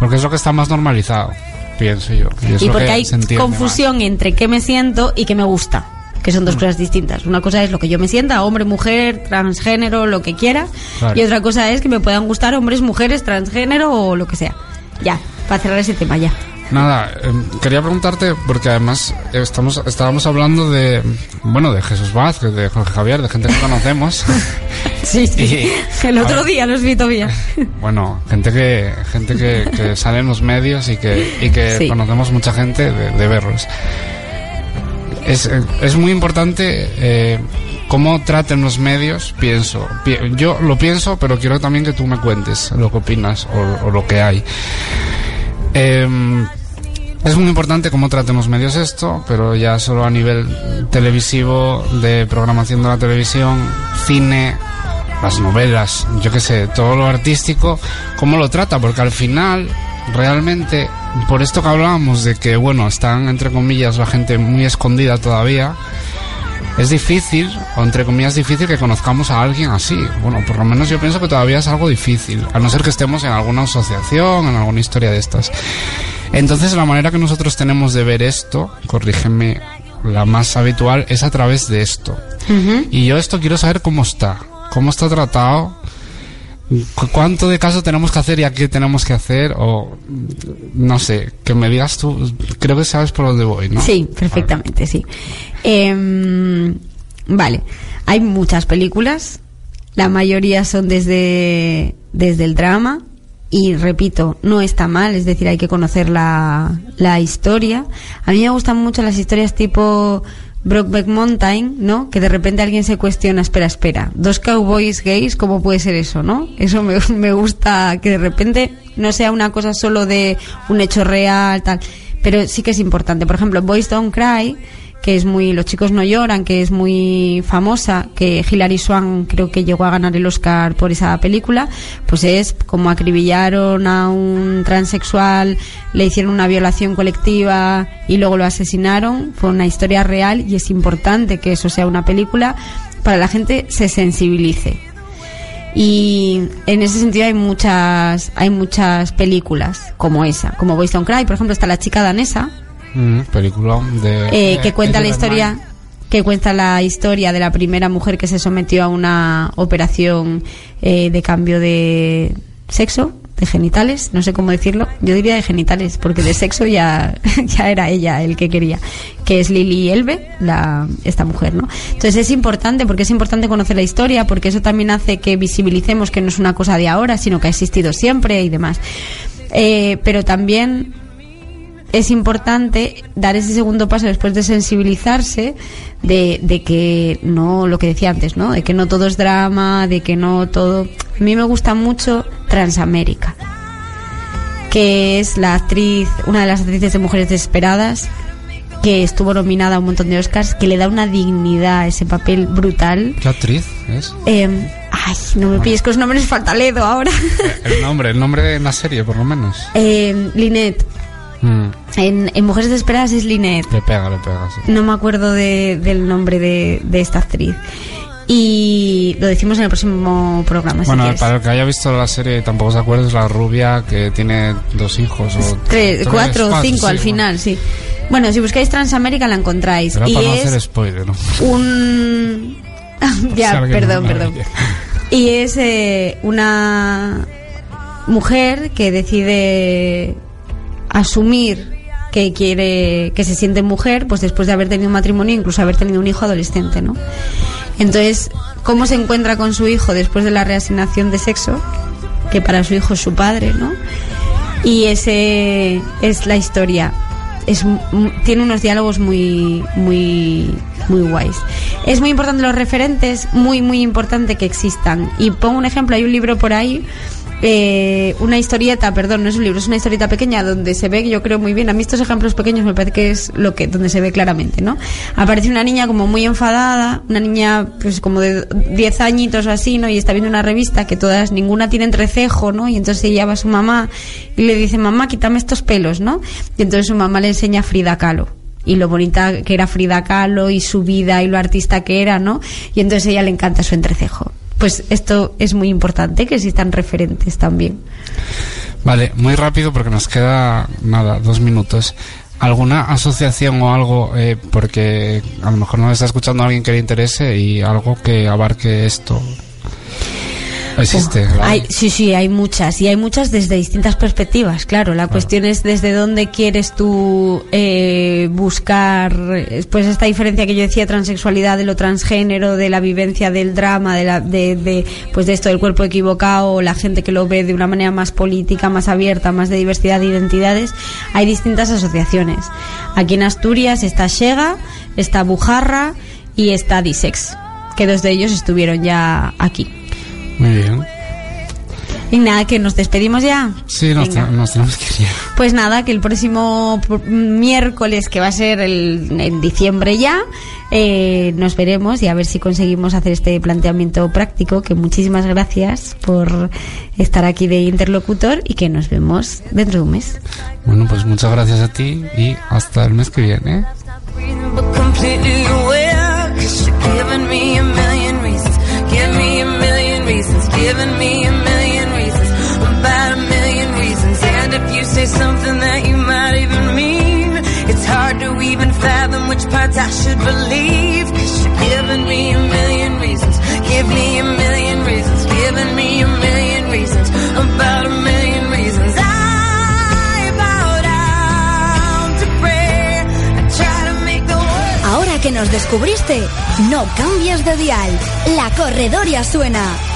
Porque es lo que está más normalizado, pienso yo. Y, porque que hay confusión entre qué me siento y qué me gusta, que son dos cosas distintas. Una cosa es lo que yo me sienta, hombre, mujer, transgénero, lo que quiera, Claro. y otra cosa es que me puedan gustar hombres, mujeres, transgénero o lo que sea. Ya, para cerrar ese tema ya. Nada, em, quería preguntarte, porque además eh, estamos, estábamos hablando de, bueno, de Jesús Vázquez, de Jorge Javier, de gente que conocemos. <laughs> Sí, sí. Y- El otro ver. día los vi todavía. <laughs> Bueno, gente que gente que, que sale en los medios y que, y que Sí. conocemos mucha gente de, de verlos. Es, eh, es muy importante eh, cómo traten los medios, pienso. Pi- yo lo pienso, pero quiero también que tú me cuentes lo que opinas o, o lo que hay. Em, es muy importante cómo traten los medios esto, pero ya solo a nivel televisivo, de programación de la televisión, cine, las novelas, yo qué sé, todo lo artístico, cómo lo trata, porque al final, realmente, por esto que hablábamos de que, bueno, están entre comillas la gente muy escondida todavía, es difícil, o entre comillas difícil, que conozcamos a alguien así. Bueno, por lo menos yo pienso que todavía es algo difícil, a no ser que estemos en alguna asociación, en alguna historia de estas. Entonces, la manera que nosotros tenemos de ver esto, corrígeme, la más habitual es a través de esto. Y yo esto quiero saber cómo está, cómo está tratado, cuánto de caso tenemos que hacer y a qué tenemos que hacer, o no sé, que me digas tú, creo que sabes por dónde voy, ¿no? Sí, perfectamente, sí. Em, vale, hay muchas películas, la mayoría son desde, desde el drama y repito, no está mal, es decir, hay que conocer la, la historia. A mí me gustan mucho las historias tipo Brokeback Mountain, ¿no? Que de repente alguien se cuestiona, espera, espera, dos cowboys gays, ¿cómo puede ser eso, no? Eso me, <laughs> me gusta que de repente no sea una cosa solo de un hecho real, tal, pero sí que es importante. Por ejemplo, Boys Don't Cry, que es muy Los chicos no lloran, que es muy famosa, que Hilary Swank creo que llegó a ganar el Oscar por esa película, pues es como acribillaron a un transexual, le hicieron una violación colectiva y luego lo asesinaron. Fue una historia real y es importante que eso sea una película para la gente se sensibilice. Y en ese sentido hay muchas hay muchas películas como esa, como Boys Don't Cry, por ejemplo, está La chica danesa, Mm, película de... eh, que cuenta la historia que cuenta la historia de la primera mujer que se sometió a una operación eh, de cambio de sexo de genitales no sé cómo decirlo. Yo diría de genitales porque de sexo ya <laughs> ya era ella el que quería que es Lily Elbe la esta mujer no entonces es importante porque es importante conocer la historia porque eso también hace que visibilicemos que no es una cosa de ahora sino que ha existido siempre y demás. Eh, pero también es importante dar ese segundo paso después de sensibilizarse de, de que no lo que decía antes no de que no todo es drama de que no todo. A mí me gusta mucho Transamérica que es la actriz una de las actrices de Mujeres Desesperadas que estuvo nominada a un montón de Oscars que le da una dignidad a ese papel brutal. ¿Qué actriz es? Eh, ay no me pilles con los nombres falta Ledo ahora. El nombre, el nombre de la serie, por lo menos. eh, Lynette. Mm, en, en Mujeres Desesperadas es Lynette le pega, le pega, sí. no me acuerdo de- del nombre de, de esta actriz. Y lo decimos en el próximo programa. Bueno, para el que haya visto la serie y tampoco se acuerda, es la rubia que tiene dos hijos. O Tres, cuatro o cinco sí, al bueno. final, sí. Bueno, si buscáis Transamérica la encontráis. Y para no es hacer spoiler, ¿no? un... <laughs> Ya, perdón, perdón. Y es eh, una mujer que decide asumir que quiere que se siente mujer pues después de haber tenido un matrimonio incluso haber tenido un hijo adolescente no entonces cómo se encuentra con su hijo después de la reasignación de sexo que para su hijo es su padre no y ese es la historia. Es tiene unos diálogos muy muy muy guays. Es muy importante los referentes muy muy importante que existan. Y pongo un ejemplo hay un libro por ahí eh, una historieta, perdón, no es un libro, es una historieta pequeña donde se ve, yo creo muy bien, a mí estos ejemplos pequeños me parece que es lo que, donde se ve claramente, ¿no? Aparece una niña como muy enfadada, una niña pues como de 10 añitos o así, ¿no? Y está viendo una revista que todas, ninguna tiene entrecejo, ¿no? Y entonces ella va a su mamá y le dice, mamá, quítame estos pelos, ¿no? Y entonces su mamá le enseña a Frida Kahlo y lo bonita que era Frida Kahlo y su vida y lo artista que era, ¿no? Y entonces ella le encanta su entrecejo. Pues esto es muy importante que existan referentes también. Vale, muy rápido porque nos queda nada, dos minutos. ¿Alguna asociación o algo, eh, porque a lo mejor nos está escuchando alguien que le interese y algo que abarque esto? Hay, sí, sí, hay muchas. Y hay muchas desde distintas perspectivas, claro. La cuestión es desde dónde quieres tú eh, buscar eh, pues esta diferencia que yo decía, transexualidad, de lo transgénero, de la vivencia del drama, de, la, de, de, pues de esto del cuerpo equivocado, la gente que lo ve de una manera más política, más abierta, más de diversidad de identidades. Hay distintas asociaciones. Aquí en Asturias está Shega, está Bujarra y está Disex, que dos de ellos estuvieron ya aquí. Muy bien. Y nada, que nos despedimos ya. Sí, nos, nos tenemos que ir. ya. Pues nada, que el próximo pr- miércoles, que va a ser el, en diciembre ya, eh, nos veremos y a ver si conseguimos hacer este planteamiento práctico. Que muchísimas gracias por estar aquí de interlocutor y que nos vemos dentro de un mes. Bueno, pues muchas gracias a ti y hasta el mes que viene. Giving me a million reasons. About a million reasons. And if you say something that you might even mean, it's hard to even fathom which parts I should believe. Cause you're giving me a million reasons. Give me a million reasons. Giving me a million reasons. About a million reasons. I que nos descubriste, no cambies de dial. La corredoria suena.